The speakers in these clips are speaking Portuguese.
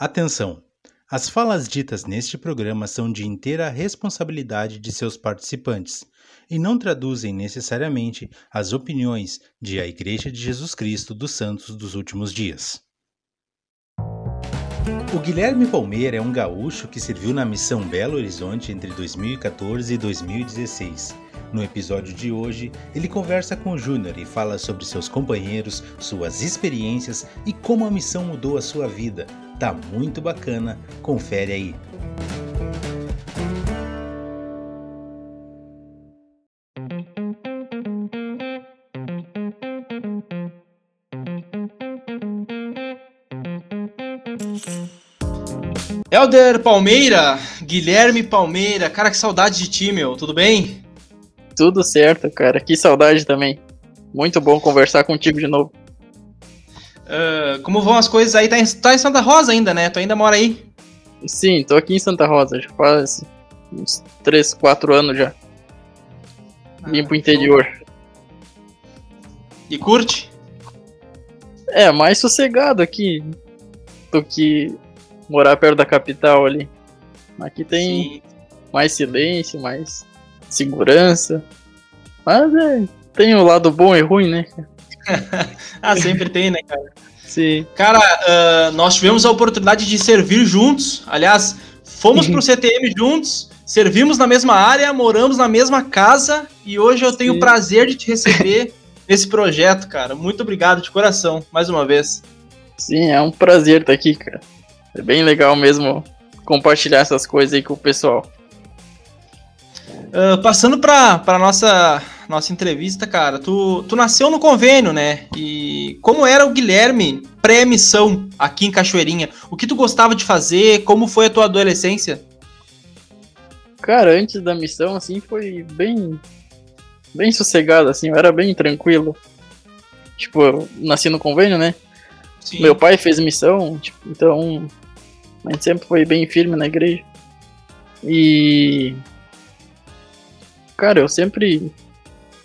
Atenção! As falas ditas neste programa são de inteira responsabilidade de seus participantes e não traduzem necessariamente as opiniões de a Igreja de Jesus Cristo dos Santos dos Últimos Dias. O Guilherme Palmeira é um gaúcho que serviu na missão Belo Horizonte entre 2014 e 2016. No episódio de hoje, ele conversa com o Júnior e fala sobre seus companheiros, suas experiências e como a missão mudou a sua vida. Tá muito bacana, confere aí. Helder Palmeira, Guilherme Palmeira, cara, que saudade de ti, meu, tudo bem? Tudo certo, cara, que saudade também. Muito bom conversar contigo de novo. Uh, como vão as coisas aí? Tá em, tá em, Santa Rosa ainda, né? Tu ainda mora aí? Sim, tô aqui em Santa Rosa, já faz uns 3, 4 anos já. Ah, Vim pro interior. E curte? É, mais sossegado aqui do que morar perto da capital ali. Aqui tem Sim. mais silêncio, mais segurança. Mas é, tem o lado bom e ruim, né? ah, sempre tem, né, cara? Sim. Cara, uh, nós tivemos a oportunidade de servir juntos. Aliás, fomos pro CTM juntos, servimos na mesma área, moramos na mesma casa e hoje eu tenho o prazer de te receber nesse projeto, cara. Muito obrigado de coração, mais uma vez. Sim, é um prazer estar aqui, cara. É bem legal mesmo compartilhar essas coisas aí com o pessoal. Uh, passando para para nossa nossa entrevista, cara, tu, tu nasceu no convênio, né? E como era o Guilherme pré-missão aqui em Cachoeirinha? O que tu gostava de fazer? Como foi a tua adolescência? Cara, antes da missão, assim, foi bem bem sossegado, assim, eu era bem tranquilo. Tipo, eu nasci no convênio, né? Sim. Meu pai fez missão, tipo, então a gente sempre foi bem firme na igreja. E. Cara, eu sempre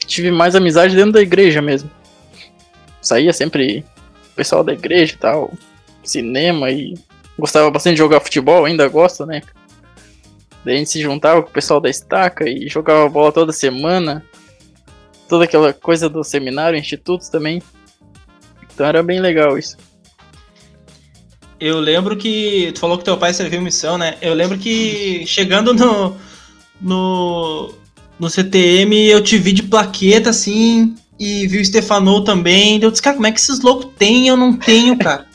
tive mais amizade dentro da igreja mesmo. Saía sempre o pessoal da igreja e tal, cinema e gostava bastante de jogar futebol, ainda gosto, né? Daí a gente se juntava com o pessoal da estaca e jogava bola toda semana. Toda aquela coisa do seminário, institutos também. Então era bem legal isso. Eu lembro que. Tu falou que teu pai serviu missão, né? Eu lembro que chegando no. No, no CTM eu te vi de plaqueta assim. E vi o Stefano também. Eu disse, cara, como é que esses loucos têm? Eu não tenho, cara.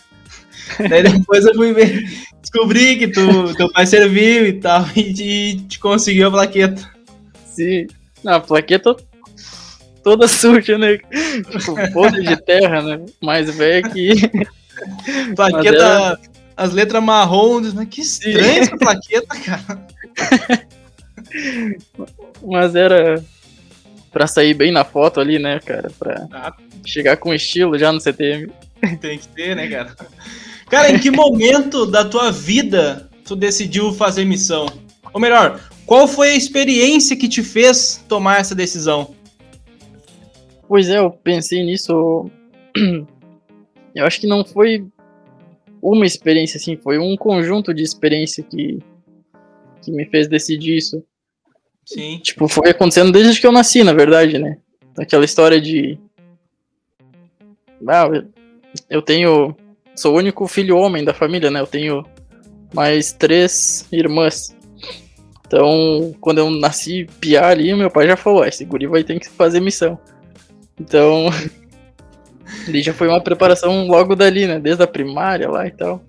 Daí depois eu fui ver. Descobri que tu, teu pai serviu e tal. E te, te conseguiu a plaqueta. Sim. Não, a plaqueta toda suja, né? Tipo, podre de terra, né? Mais velho que. plaqueta, era... as letras marrom, mas que estranho essa plaqueta, cara. mas era pra sair bem na foto ali, né, cara? Pra ah. chegar com estilo já no CTM. Tem que ter, né, cara? Cara, em que momento da tua vida tu decidiu fazer missão? Ou melhor, qual foi a experiência que te fez tomar essa decisão? Pois é, eu pensei nisso eu acho que não foi uma experiência assim, foi um conjunto de experiência que, que me fez decidir isso. Sim. Tipo, foi acontecendo desde que eu nasci, na verdade, né? Aquela história de. Ah, eu tenho. Sou o único filho homem da família, né? Eu tenho mais três irmãs. Então, quando eu nasci piar ali, meu pai já falou: ah, esse guri vai ter que fazer missão. Então, Ele já foi uma preparação logo dali, né? Desde a primária lá e tal.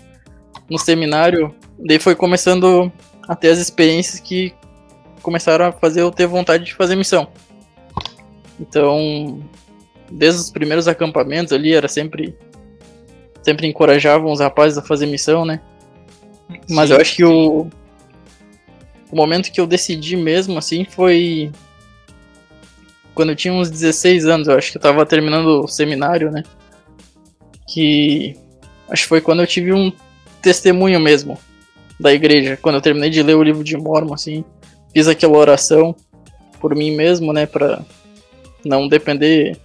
No seminário, daí foi começando a ter as experiências que começaram a fazer eu ter vontade de fazer missão. Então, desde os primeiros acampamentos ali, era sempre. Sempre encorajavam os rapazes a fazer missão, né? Mas sim, eu acho que o. O momento que eu decidi mesmo, assim, foi quando eu tinha uns 16 anos, eu acho que eu tava terminando o seminário, né? Que acho que foi quando eu tive um testemunho mesmo da igreja, quando eu terminei de ler o livro de Mormon, assim, fiz aquela oração por mim mesmo, né, para não depender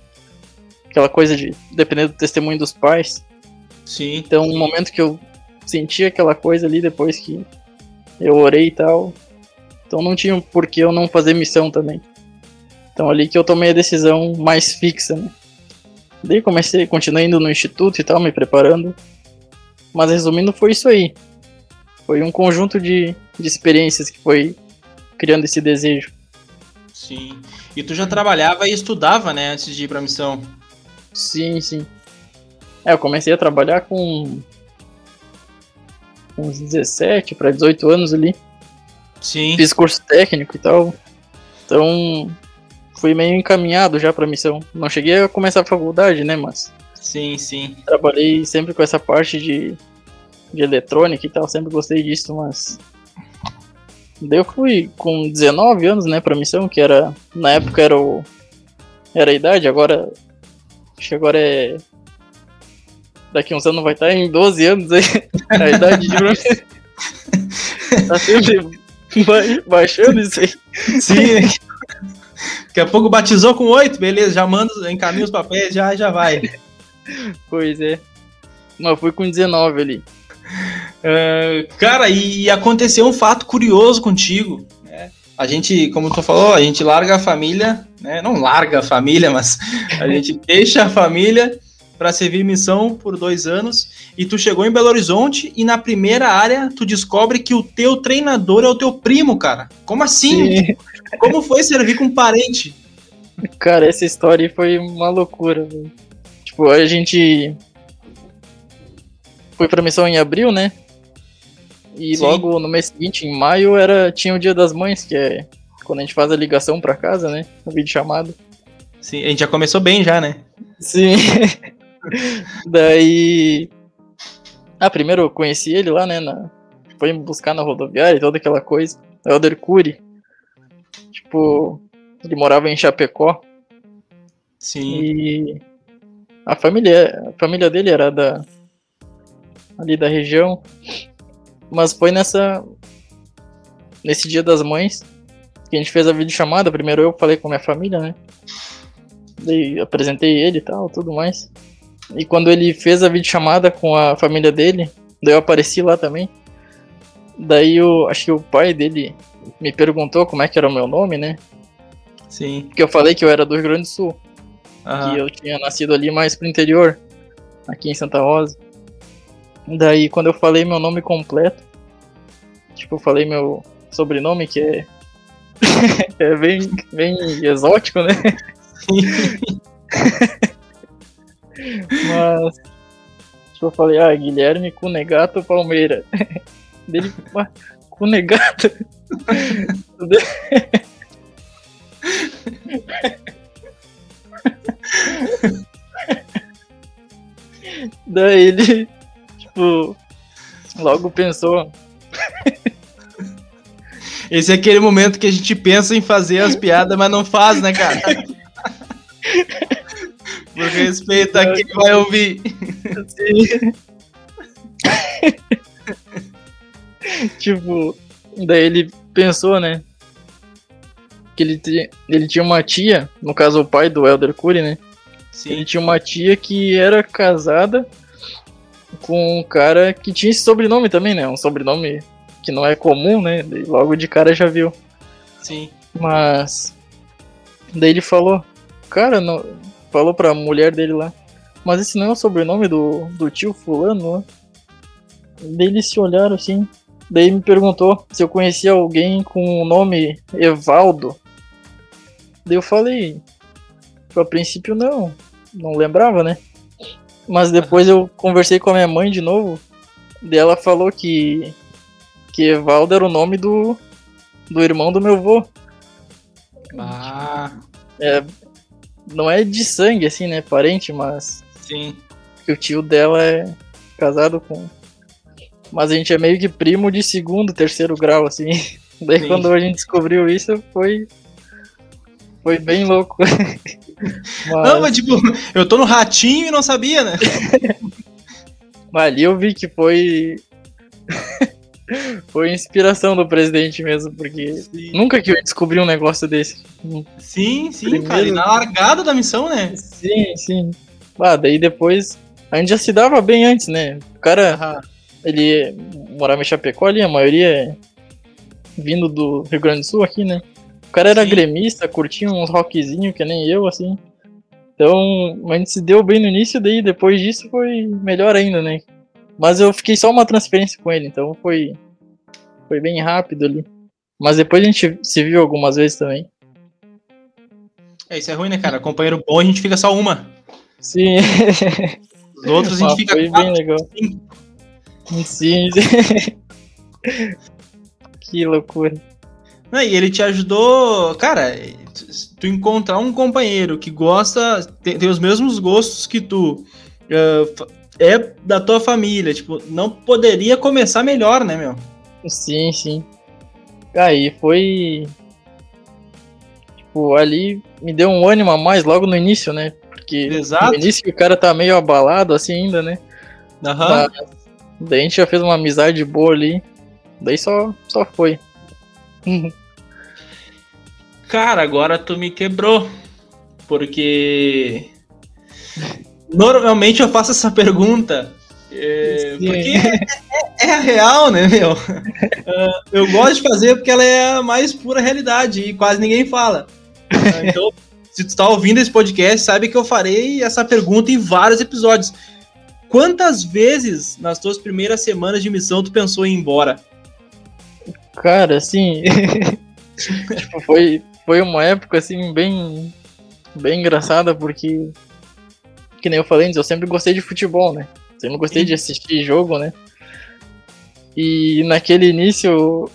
aquela coisa de depender do testemunho dos pais. Sim. Então, um momento que eu senti aquela coisa ali depois que eu orei e tal. Então não tinha por que eu não fazer missão também. Então ali que eu tomei a decisão mais fixa, né? Daí comecei, continuei indo no instituto e tal, me preparando. Mas resumindo, foi isso aí. Foi um conjunto de, de experiências que foi criando esse desejo. Sim. E tu já trabalhava e estudava, né, antes de ir pra missão? Sim, sim. É, eu comecei a trabalhar com uns 17 para 18 anos ali. Sim. Fiz curso técnico e tal. Então, fui meio encaminhado já pra missão. Não cheguei a começar a faculdade, né, mas Sim, sim. trabalhei sempre com essa parte de, de eletrônica e tal, sempre gostei disso, mas. Daí eu fui com 19 anos, né, pra missão, que era. Na época era o. Era a idade, agora. Acho que agora é. Daqui uns anos vai estar em 12 anos aí. A idade de. tá sempre ba- baixando isso aí. Sim. Daqui a pouco batizou com oito, beleza, já manda, encaminha os papéis, já, já vai. Pois é. Mas fui com 19 ali. É, cara, e aconteceu um fato curioso contigo. né? A gente, como tu falou, a gente larga a família, né? Não larga a família, mas a gente deixa a família para servir missão por dois anos. E tu chegou em Belo Horizonte e na primeira área tu descobre que o teu treinador é o teu primo, cara. Como assim? Como foi servir com um parente? Cara, essa história aí foi uma loucura, velho. Tipo, a gente foi pra missão em abril, né? E Sim. logo no mês seguinte, em maio, era tinha o Dia das Mães, que é quando a gente faz a ligação pra casa, né? O vídeo chamado. Sim, a gente já começou bem já, né? Sim. Daí. Ah, primeiro eu conheci ele lá, né? Na... Foi me buscar na rodoviária e toda aquela coisa. O Elder Cury. Tipo, ele morava em Chapecó. Sim. E a família, a família dele era da ali da região, mas foi nessa nesse Dia das Mães que a gente fez a videochamada. Primeiro eu falei com a minha família, né? Daí apresentei ele e tal, tudo mais. E quando ele fez a videochamada com a família dele, daí eu apareci lá também. Daí eu acho que o pai dele me perguntou como é que era o meu nome, né? Sim. Porque eu falei que eu era do Rio Grande do Sul Aham. que eu tinha nascido ali mais pro interior, aqui em Santa Rosa. Daí quando eu falei meu nome completo, tipo, eu falei meu sobrenome, que é, é bem, bem exótico, né? Mas tipo, eu falei, ah, Guilherme Cunegato Palmeira. Dele, "Ah, Cunegato? Daí ele, tipo, logo pensou, Esse é aquele momento que a gente pensa em fazer as piadas, mas não faz, né, cara? Por respeito a quem vai ouvir. tipo, daí ele pensou, né? Que ele, ti- ele tinha uma tia, no caso o pai do Elder Curry, né? Ele Sim, tinha uma tia que era casada com um cara que tinha esse sobrenome também, né? Um sobrenome que não é comum, né? Daí Logo de cara já viu. sim. Mas. Daí ele falou, cara, não... falou pra mulher dele lá, mas esse não é o sobrenome do, do tio fulano lá. Daí eles se olharam assim. Daí me perguntou se eu conhecia alguém com o nome Evaldo. Daí eu falei, "Tipo, a princípio não, não lembrava, né? Mas depois eu conversei com a minha mãe de novo. Daí ela falou que que Evaldo era o nome do do irmão do meu avô. Ah, não é de sangue, assim, né? Parente, mas sim. que o tio dela é casado com. Mas a gente é meio que primo de segundo, terceiro grau, assim. Daí Sim. quando a gente descobriu isso, foi. Foi bem louco. mas, Não, mas tipo, eu tô no ratinho e não sabia, né? mas ali eu vi que foi. foi inspiração do presidente mesmo, porque Sim, nunca que eu descobri um negócio desse. sim, sim Primeiro- cara. E na largada da missão, né? Sim, sim. Ah, daí depois. A gente já se dava bem antes, né? O cara. Ele morava em Chapecó ali, a maioria é vindo do Rio Grande do Sul aqui, né? O cara era Sim. gremista, curtia uns rockzinho que nem eu, assim. Então, a gente se deu bem no início, daí depois disso foi melhor ainda, né? Mas eu fiquei só uma transferência com ele, então foi, foi bem rápido ali. Mas depois a gente se viu algumas vezes também. É, isso é ruim, né, cara? Companheiro bom, a gente fica só uma. Sim, Os outros a gente mas fica foi quatro, bem legal. cinco. Sim. que loucura. Não, e ele te ajudou, cara, tu encontrar um companheiro que gosta, tem, tem os mesmos gostos que tu, fa- é da tua família, tipo, não poderia começar melhor, né, meu? Sim, sim. Aí foi. Tipo, ali me deu um ânimo a mais logo no início, né? Porque Exato. no início o cara tá meio abalado assim ainda, né? Aham. Mas daí a gente já fez uma amizade boa ali. Daí só, só foi. Cara, agora tu me quebrou, porque normalmente eu faço essa pergunta, é, porque é, é a real, né, meu? Ah, eu gosto de fazer porque ela é a mais pura realidade e quase ninguém fala. Ah, Então, se tu tá ouvindo esse podcast, sabe que eu farei essa pergunta em vários episódios. Quantas vezes nas tuas primeiras semanas de missão tu pensou em ir embora? Cara, assim. tipo, foi, foi uma época assim bem. Bem engraçada, porque. Que nem eu falei antes, eu sempre gostei de futebol, né? Sempre gostei Sim. de assistir jogo, né? E naquele início.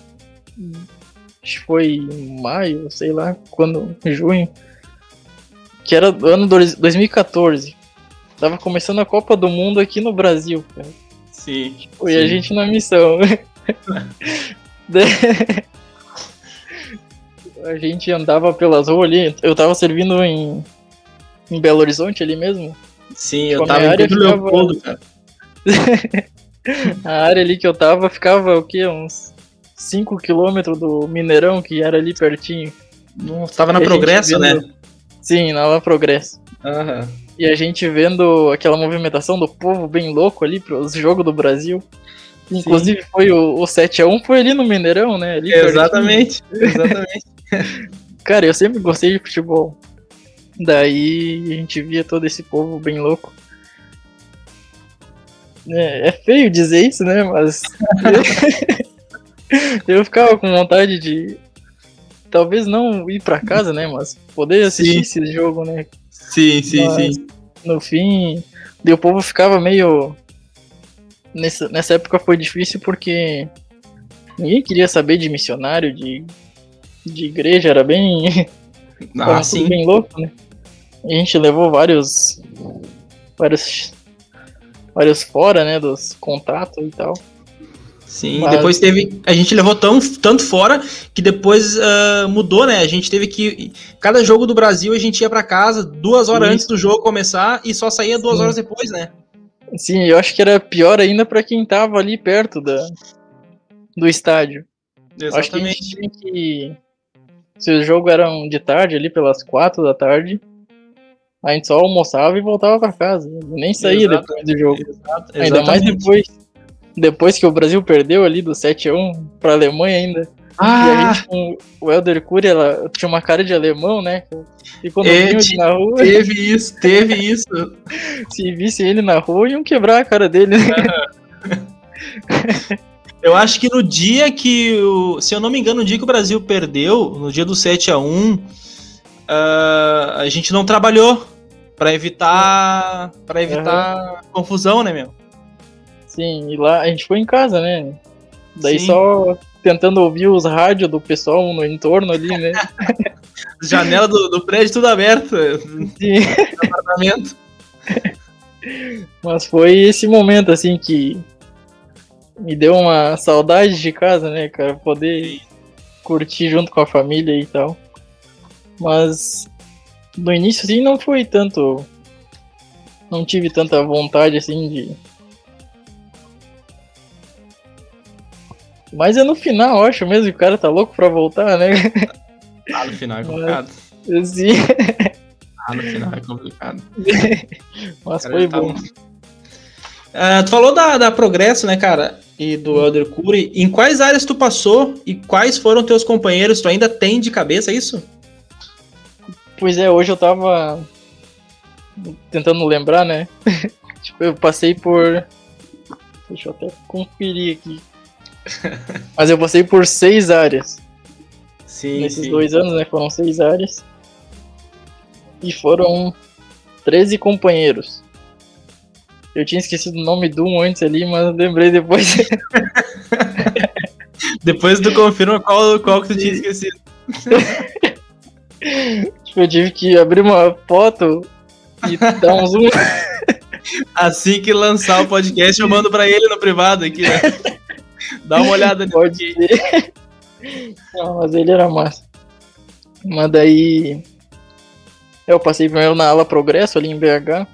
Acho que foi em maio, sei lá, quando. Junho. Que era do ano dois- 2014. Tava começando a Copa do Mundo aqui no Brasil, cara. Sim. E a Sim. gente na missão. A gente andava pelas ruas ali. Eu tava servindo em, em Belo Horizonte ali mesmo. Sim, eu Tipo, a tava em área Pedro ficava- Leopoldo, cara. A área ali que eu tava ficava o quê? Uns 5 km do Mineirão, que era ali pertinho. Nossa, tava na E Progresso, né? vendo- Sim, na La Progresso. Aham. E a gente vendo aquela movimentação do povo bem louco ali pros jogos do Brasil. Inclusive foi o, o 7x1 foi ali no Mineirão, né? Ali. Exatamente, exatamente. Cara, eu sempre gostei de futebol. Daí a gente via todo esse povo bem louco. É, é feio dizer isso, né? Mas. eu ficava com vontade de. Talvez não ir pra casa, né? Mas poder assistir esse jogo, né? Sim, sim, Mas- sim. No fim. O povo ficava meio. Nessa, nessa época foi difícil porque. Ninguém queria saber de missionário, de, de igreja, era bem. Ah, Tava tudo sim. bem louco, né? E a gente levou vários. Vários. Vários fora, né? Dos contatos e tal. Sim, Mas- depois teve. A gente levou tão, tanto fora que depois ah, mudou, né? A gente teve que. Cada jogo do Brasil a gente ia pra casa duas horas antes do jogo começar e só saía duas Sim. horas depois, né? Sim, eu acho que era pior ainda pra quem tava ali perto da, do estádio. Eu Acho que a gente Exatamente. tinha que. Se o jogo era de tarde, ali pelas quatro da tarde, a gente só almoçava e voltava pra casa. Nem saía Exato. depois do jogo. Exato- Ainda mais exatamente. depois. Depois que o Brasil perdeu ali do 7x1 pra Alemanha ainda. E a Ah, com o Helder Cury, ela tinha uma cara de alemão, né? E quando É, viam ele na rua, teve isso, teve isso. se visse ele na rua, iam quebrar a cara dele, né? Eu acho que no dia que. O, se eu não me engano, no dia que o Brasil perdeu, no dia do 7x1, ah, a gente não trabalhou pra evitar. para evitar confusão, né, meu? Sim, e lá a gente foi em casa, né? Daí Sim. só tentando ouvir os rádios do pessoal no entorno ali, né? Janela do, do prédio tudo aberto, Sim. apartamento. Mas foi esse momento, assim, que me deu uma saudade de casa, né, cara? Poder curtir junto com a família e tal. Mas no início, assim, não foi tanto. Não tive tanta vontade, assim, de. Mas é no final, acho mesmo que o cara tá louco pra voltar, né? Ah, no final é complicado. Assim, Ah, no final é complicado. mas foi tá bom. Uh, tu falou da, da Progresso, né, cara? E do Elder Curi. Em quais áreas tu passou e quais foram teus companheiros? Tu ainda tem de cabeça isso? Pois é, hoje eu tava tentando lembrar, né? tipo, eu passei por. Deixa eu até conferir aqui. Mas eu passei por seis áreas. Sim. Nesses sim. dois anos, né? Foram seis áreas. E foram 13 companheiros. Eu tinha esquecido o nome do um antes ali, mas lembrei depois. depois tu confirma qual, qual que tu tinha esquecido. tipo, eu tive que abrir uma foto e dar um zoom. Assim que lançar o podcast, eu mando pra ele no privado aqui, né? Dá uma olhada Pode ser. Não, mas ele era massa. Mas daí. Eu passei primeiro na ala Progresso ali em BH.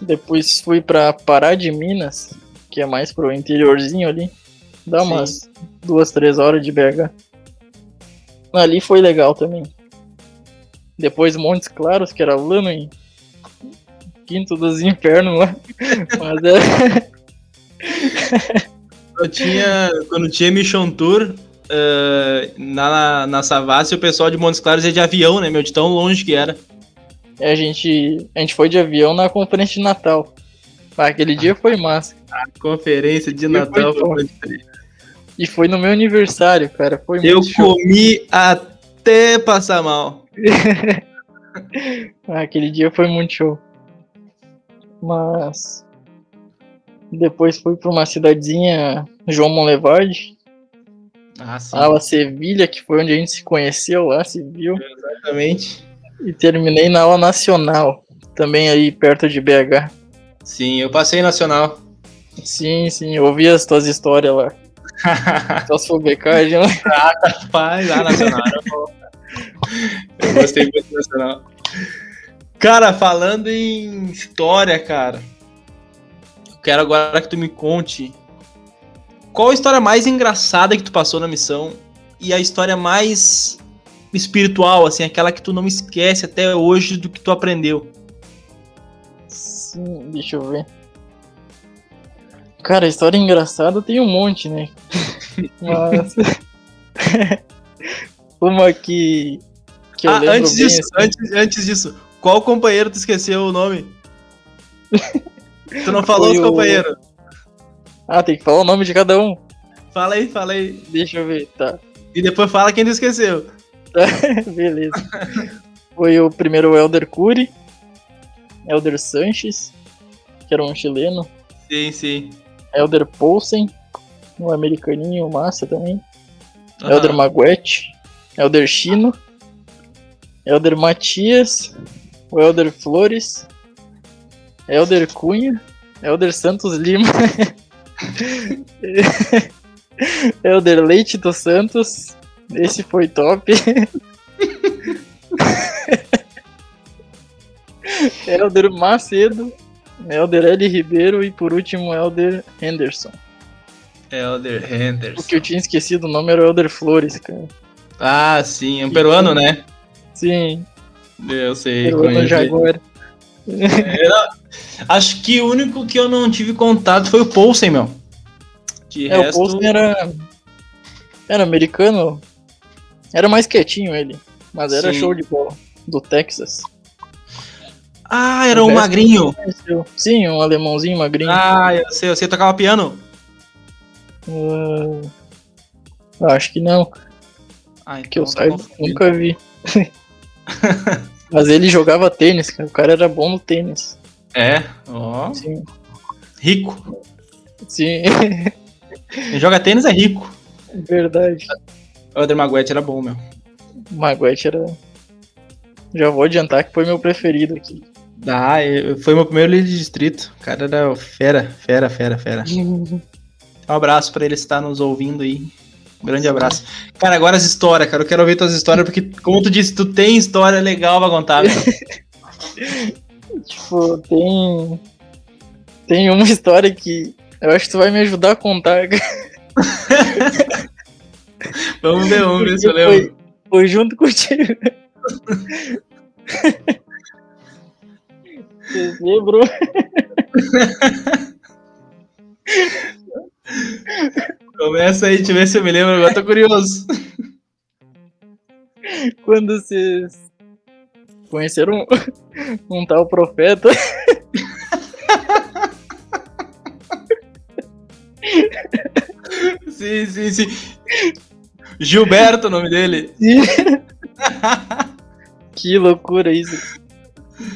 Depois fui pra Pará de Minas, que é mais pro interiorzinho ali. Dá Sim. umas duas, três horas de BH. Ali foi legal também. Depois Montes Claros, que era lá no Quinto dos Infernos lá. Mas é. Eu tinha. Quando tinha Mission Tour uh, na, na Savassi, o pessoal de Montes Claros ia de avião, né, meu? De tão longe que era. A gente, a gente foi de avião na conferência de Natal. Ah, aquele dia foi massa. Conferência de Natal. foi bom. E foi no meu aniversário, cara. Foi Eu muito show. comi até passar mal. Ah, aquele dia foi muito show. Mas. Depois fui pra uma cidadezinha, João Monlevade. Ah, sim. Ala Sevilha, que foi onde a gente se conheceu lá, se viu. Exatamente. E terminei na aula nacional. Também aí perto de BH. Sim, eu passei nacional. Sim, sim, eu ouvi as tuas histórias lá. Tuas fobecagens lá. Rapaz, ah, nacional bom. Eu gostei muito do nacional. Cara, falando em história, cara. Quero agora que tu me conte. Qual a história mais engraçada que tu passou na missão? E a história mais espiritual, assim, aquela que tu não esquece até hoje do que tu aprendeu. Sim, deixa eu ver. Cara, história engraçada tem um monte, né? Mas. Uma que. que ah, antes disso, assim, antes, antes disso, qual companheiro tu esqueceu o nome? tu não falou Foi os o- companheiros. Ah, tem que falar o nome de cada um. Fala aí, fala aí. Deixa eu ver, tá. E depois fala quem tu esqueceu. Beleza. Foi o primeiro Elder Curi, Elder Sanches, que era um chileno, Sim, sim. Elder Poulsen, um americaninho massa também, Aham. Elder Maguete, Elder Chino, Elder Matias, o Elder Flores, Elder Cunha, Elder Santos Lima, Elder Leite dos Santos, esse foi top. Elder Macedo, Elder L. Ribeiro e por último Elder Henderson. Elder O Henderson. que eu tinha esquecido o nome era o Elder Flores, cara. Ah, sim, é um peruano, né? Sim, Eu sei. peruano conheço. Jaguar. É, não, Acho que o único que eu não tive contato foi o Poulsen, meu. De É, o resto... Poulsen era. Era americano. Era mais quietinho ele. Mas era Sim. show de bola. Do Texas. Ah, era O o magrinho. Sim, um alemãozinho magrinho. Ah, eu sei, eu sei tocava piano. Ah, acho que não, Ah, que eu então tá saiba, nunca vi. Mas ele jogava tênis, cara. O cara era bom no tênis. É, ó. Sim. Rico. Sim, Quem joga tênis é rico. verdade. O Elder Maguete era bom, meu. Maguete era. Já vou adiantar que foi meu preferido aqui. Ah, eu- foi meu primeiro líder de distrito. O cara era fera, fera, fera, fera. Um abraço pra ele estar nos ouvindo aí. Um grande abraço. Cara, agora as histórias, cara. Eu quero ouvir tuas histórias, porque, como tu disse, tu tem história legal pra contar. meu. Tipo, tem. Tem uma história que eu acho que tu vai me ajudar a contar. Vamos ver, vamos ver se eu Porque lembro. Foi, foi junto contigo. Dezembro. Começa aí, deixa eu ver se eu me lembro, agora tô curioso. Quando vocês conheceram um, um tal profeta. Sim, sim, sim. Gilberto, o nome dele. que loucura isso.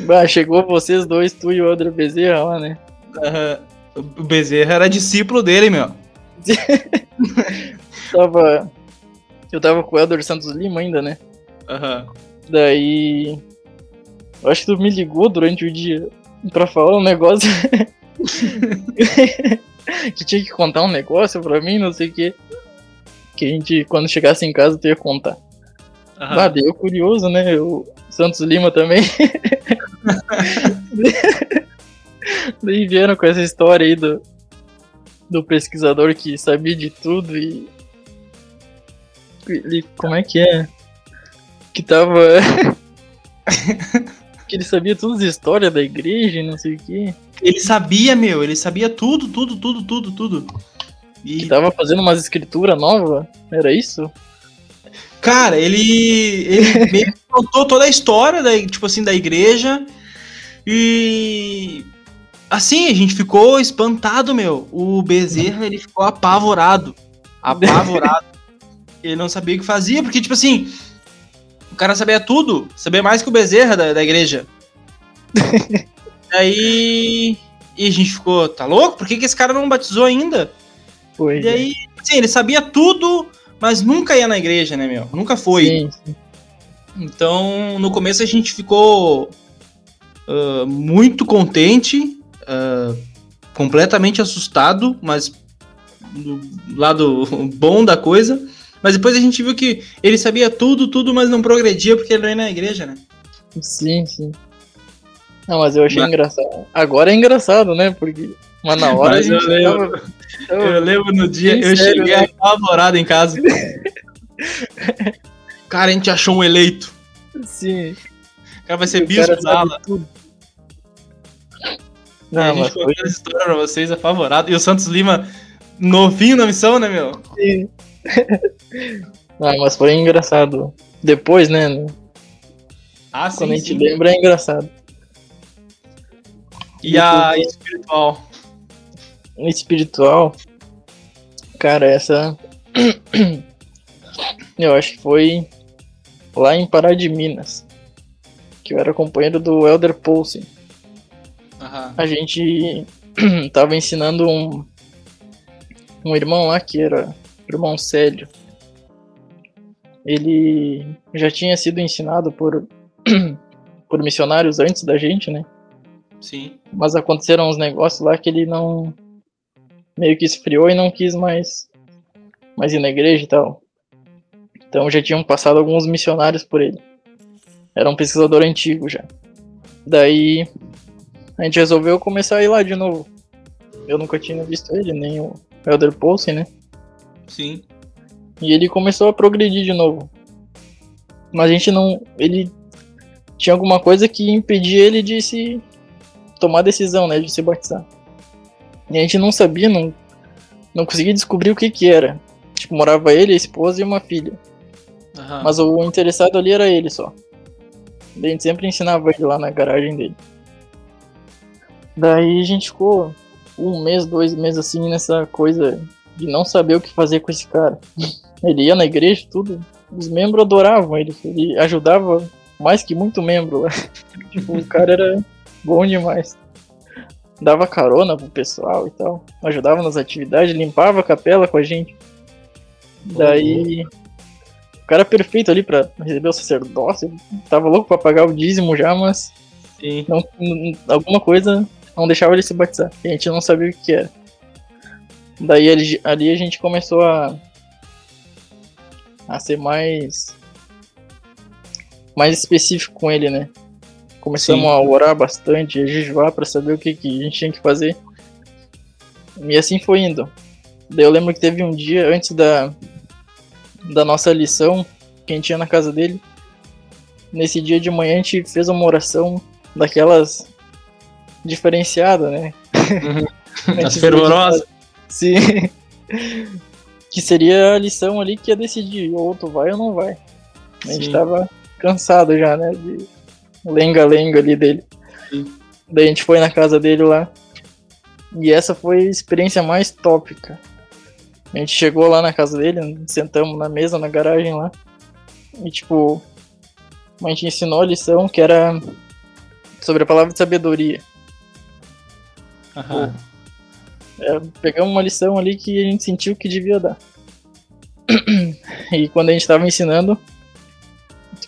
Bah, chegou vocês dois, tu e o André Bezerra lá, né? Aham. O Bezerra era discípulo dele, meu. Tava. Eu tava com o Elder Santos Lima ainda, né? Aham. Daí. Eu acho que tu me ligou durante o dia pra falar um negócio. que tinha que contar um negócio pra mim, não sei o que. Que a gente, quando chegasse em casa, tu ia contar. Aham. Ah, daí eu curioso, né? O Santos Lima também. daí vieram com essa história aí do, do pesquisador que sabia de tudo e. Ele, como é que é? Que tava. que ele sabia todas as histórias da igreja e não sei o que. Ele sabia, meu, ele sabia tudo, tudo, tudo, tudo, tudo. E, Que tava fazendo umas escrituras novas. Era isso? cara, ele, ele meio que contou toda a história da, tipo assim, da igreja. E assim, a gente ficou espantado, meu. O Bezerra, ele ficou apavorado. Apavorado. ele não sabia o que fazia, porque, tipo assim, cara sabia tudo, sabia mais que o Bezerra da, da igreja. Aí. E a gente ficou, tá louco? Por que, que esse cara não batizou ainda? Foi. E aí, sim, ele sabia tudo, mas nunca ia na igreja, né, meu? Nunca foi. Sim, sim. Então, no começo a gente ficou ah, muito contente, ah, completamente assustado, mas do lado bom da coisa. Mas depois a gente viu que ele sabia tudo, tudo, mas não progredia porque ele não ia na igreja, né? Sim, sim. Não, mas eu achei Mas- engraçado. Agora é engraçado, né? Porque. Mas na hora Mas eu lembro. tava- Eu lembro no dia, eu sério, cheguei né? apavorado em casa. Cara, a gente achou um eleito. Sim. O cara vai ser o bispo da ala. tudo. Não, a mas gente foi contou essa história pra vocês, apavorado. E o Santos Lima, novinho na missão, né, meu? Sim. Não, mas foi engraçado. Depois, né? Ah, sim, Quando a gente sim. lembra é engraçado. E a espiritual. Espiritual. Cara, essa. eu acho que foi lá em Pará de Minas. Que eu era companheiro do Elder Poulsen. Aham. A gente tava ensinando um. Um irmão lá que era o irmão Célio. Ele já tinha sido ensinado por, por missionários antes da gente, né? Sim. Mas aconteceram uns negócios lá que ele não. meio que esfriou e não quis mais. mais ir na igreja e tal. Então já tinham passado alguns missionários por ele. Era um pesquisador antigo já. Daí. a gente resolveu começar a ir lá de novo. Eu nunca tinha visto ele, nem o Elder Poulsen, né? Sim. E ele começou a progredir de novo. Mas a gente não. Ele tinha alguma coisa que impedia ele de se tomar decisão, né? De se batizar. E a gente não sabia, não, não conseguia descobrir o que que era. Tipo, morava ele, a esposa e uma filha. Aham. Mas o interessado ali era ele só. A gente sempre ensinava ele lá na garagem dele. Daí a gente ficou um mês, dois meses assim nessa coisa de não saber o que fazer com esse cara. Ele ia na igreja, tudo. Os membros adoravam ele. Ele ajudava mais que muito membro tipo, o cara era bom demais. Dava carona pro pessoal e tal. Ajudava nas atividades, limpava a capela com a gente. Daí. O cara perfeito ali pra receber o sacerdócio. Tava louco pra pagar o dízimo já, mas Sim. não, alguma coisa não deixava ele se batizar. A gente não sabia o que que era. Daí ali, ali a gente começou a a ser mais mais específico com ele, né? Começamos Sim. a orar bastante, a jejuar pra saber o que, que a gente tinha que fazer. E assim foi indo. Daí eu lembro que teve um dia antes da da nossa lição que a gente ia na casa dele. Nesse dia de manhã a gente fez uma oração daquelas diferenciada, né? Uhum. As fervorosas. Sim. Que seria a lição ali que ia decidir, ou tu vai ou não vai. A gente Sim. tava cansado já, né? De lenga-lenga ali dele. Sim. Daí a gente foi na casa dele lá. E essa foi a experiência mais tópica. A gente chegou lá na casa dele, sentamos na mesa, na garagem lá. E tipo, a gente ensinou a lição que era sobre a palavra de sabedoria. Aham. É, pegamos uma lição ali que a gente sentiu que devia dar. E quando a gente tava ensinando,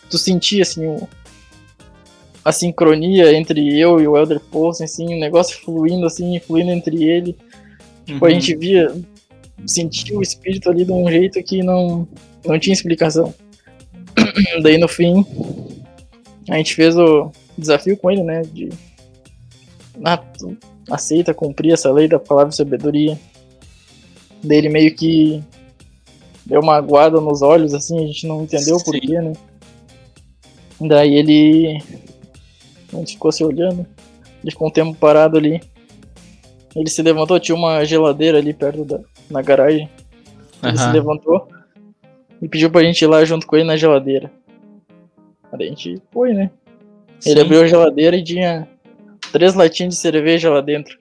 tu sentia assim o, a sincronia entre eu e o Elder Poulsen, assim, o negócio fluindo assim, fluindo entre ele. Tipo, uhum. a gente via, sentia o espírito ali de um jeito que não, não tinha explicação. Daí no fim, a gente fez o desafio com ele, né? De ah, aceita cumprir essa lei da palavra de sabedoria. Dele meio que deu uma aguada nos olhos, assim, a gente não entendeu o porquê, né? Daí ele. A gente ficou se olhando. Ele ficou um tempo parado ali. Ele se levantou, tinha uma geladeira ali perto da na garagem. Ele uhum. se levantou e pediu pra gente ir lá junto com ele na geladeira. Aí a gente foi, né? Sim. Ele abriu a geladeira e tinha três latinhas de cerveja lá dentro.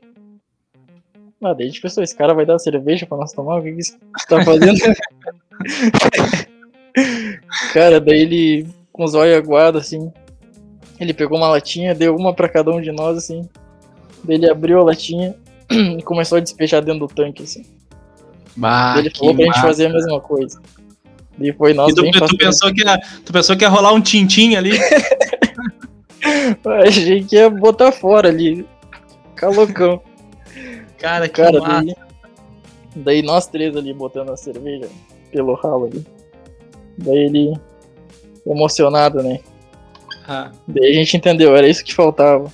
Ah, daí a gente pensou, esse cara vai dar cerveja pra nós tomar? O que, que isso tá fazendo? cara, daí ele, com os olhos aguados, assim, ele pegou uma latinha, deu uma pra cada um de nós, assim. Daí ele abriu a latinha e começou a despejar dentro do tanque, assim. Bah, ele falou pra massa. gente fazer a mesma coisa. E foi nós e tu, tu pensou que ia, tu pensou que ia rolar um tintim ali? Achei que ia botar fora ali. Calocão. Cara, que Cara, daí, daí, nós três ali botando a cerveja pelo ralo ali. Daí ele emocionado, né? Ah. Daí a gente entendeu, era isso que faltava.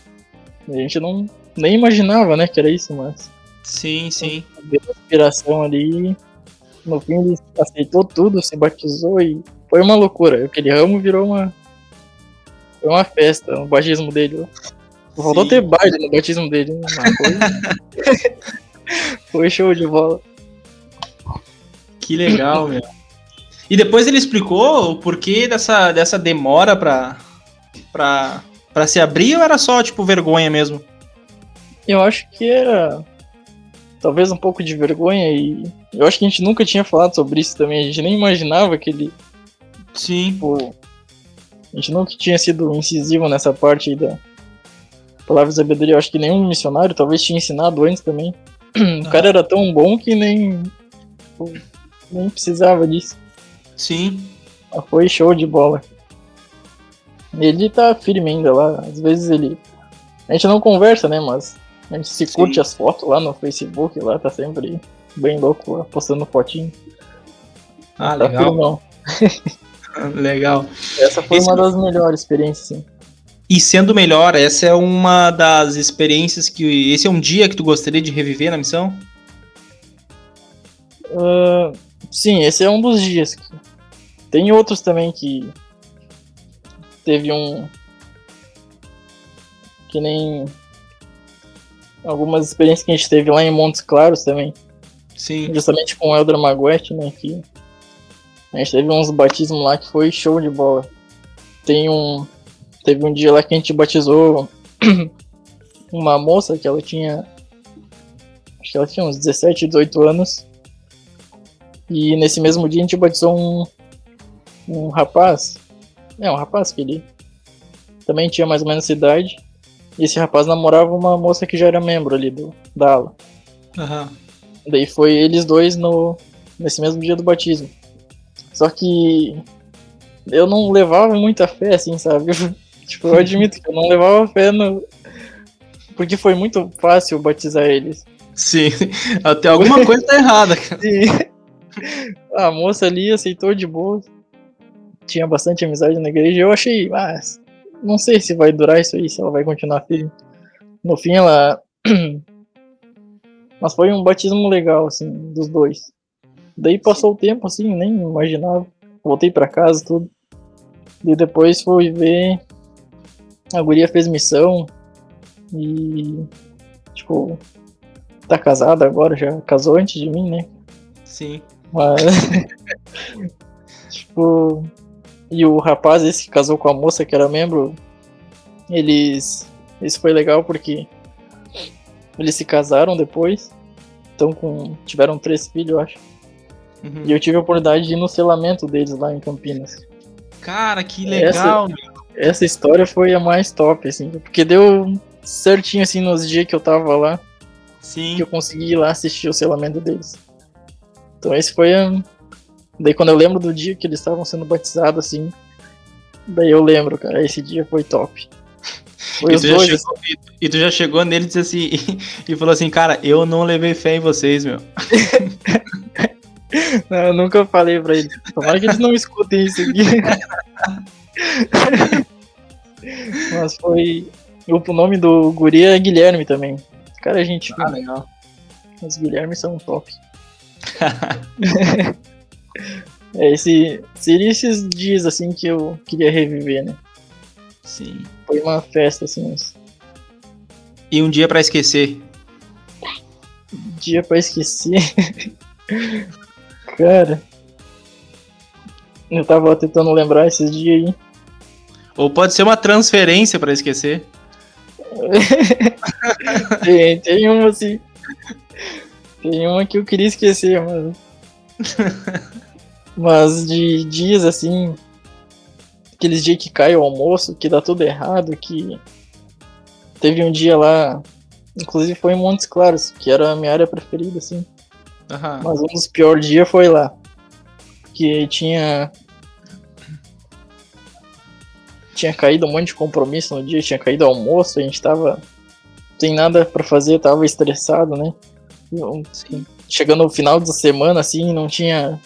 A gente não nem imaginava, né, que era isso, mas. Sim, sim. Deu inspiração ali. No fim ele aceitou tudo, se batizou e foi uma loucura. Aquele ramo virou uma. Foi uma festa, o batismo dele. Faltou ter baile no batismo dele. Né? Foi... foi show de bola. Que legal, meu. E depois ele explicou o porquê dessa, dessa demora pra, pra, pra se abrir ou era só, tipo, vergonha mesmo? Eu acho que era talvez um pouco de vergonha e eu acho que a gente nunca tinha falado sobre isso também, a gente nem imaginava que ele. Sim. Tipo, a gente nunca tinha sido incisivo nessa parte aí da palavra de sabedoria. Eu acho que nenhum missionário talvez tinha ensinado antes também. O cara era tão bom que nem. Nem precisava disso. Sim. Mas foi show de bola. Ele tá firme ainda lá. Às vezes ele. A gente não conversa, né? Mas a gente se Sim. curte as fotos lá no Facebook, lá tá sempre bem louco lá, postando fotinho. Ah, tá legal. legal. Essa foi Esse... uma das melhores experiências, sim. E sendo melhor, essa é uma das experiências que. Esse é um dia que tu gostaria de reviver na missão? Uh, sim, esse é um dos dias. Tem outros também que. Teve um. Que nem algumas experiências que a gente teve lá em Montes Claros também. Sim. Justamente com o Elder Maguete, né? Que a gente teve uns batismos lá que foi show de bola. Tem um. Teve um dia lá que a gente batizou uma moça que ela tinha. Acho que ela tinha uns 17, 18 anos. E nesse mesmo dia a gente batizou um. Um rapaz. É, um rapaz que ele também tinha mais ou menos essa idade. E esse rapaz namorava uma moça que já era membro ali do, da ala. Uhum. Daí foi eles dois no, nesse mesmo dia do batismo. Só que eu não levava muita fé, assim, sabe? tipo, eu admito que eu não levava fé no. Porque foi muito fácil batizar eles. Sim, até alguma coisa tá errada, cara. Sim. A moça ali aceitou de boa. Tinha bastante amizade na igreja. Eu achei, ah, não sei se vai durar isso aí, se ela vai continuar firme. No fim, ela. Mas foi um batismo legal, assim, dos dois. Daí passou o tempo, assim, nem imaginava. Voltei para casa, tudo. E depois fui ver. A guria fez missão. E, tipo, tá casado agora, já casou antes de mim, né? Sim. Mas, tipo, e o rapaz, esse que casou com a moça que era membro, eles. Isso foi legal porque eles se casaram depois. Então com. tiveram três filhos, eu acho. Uhum. E eu tive a oportunidade de ir no selamento deles lá em Campinas. Cara, que legal, meu. Essa história foi a mais top, assim, porque deu certinho assim nos dias que eu tava lá, Sim. que eu consegui ir lá assistir o selamento deles. Então esse foi a. Daí quando eu lembro do dia que eles estavam sendo batizados, assim, daí eu lembro, cara, esse dia foi top. Foi E tu, dois, assim. chegou, e- e tu já chegou nele e disse assim, e falou assim, cara, eu não levei fé em vocês, meu. Não, eu nunca falei pra eles. Tomara que eles não escutem isso aqui. Mas foi. O nome do guri é Guilherme também. Cara, a gente. Ah, legal. Os Guilherme são top. É, esse, seria esses dias assim que eu queria reviver, né? Sim. Foi uma festa, assim, E um dia pra esquecer. dia pra esquecer. Cara. Eu tava tentando lembrar esses dias aí. Ou pode ser uma transferência pra esquecer. Tem, tem uma assim. Tem uma que eu queria esquecer, mano. Mas de dias assim. Aqueles dias que cai o almoço, que dá tudo errado, que. Teve um dia lá. Inclusive foi em Montes Claros, que era a minha área preferida, assim. Aham. Mas um dos piores dias foi lá. Que tinha. Tinha caído um monte de compromisso no dia, tinha caído almoço, a gente tava. Sem nada pra fazer, tava estressado, né? Sim. Chegando no final da semana, assim, não tinha.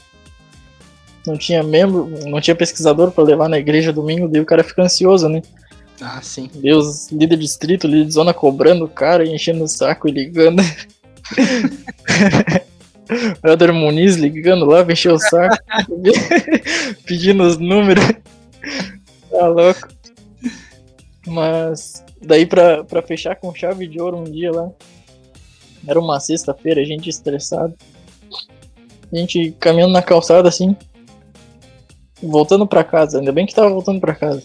Não tinha membro, não tinha pesquisador pra levar na igreja domingo, daí o cara fica ansioso, né? Ah, sim. Deus, líder de distrito, líder de zona cobrando o cara, enchendo o saco e ligando. Helder Muniz ligando lá, encher o saco, pedindo os números. Tá louco. Mas daí pra, pra fechar com chave de ouro um dia lá. Era uma sexta-feira, a gente estressado. A gente caminhando na calçada assim. Voltando pra casa, ainda bem que tava voltando pra casa.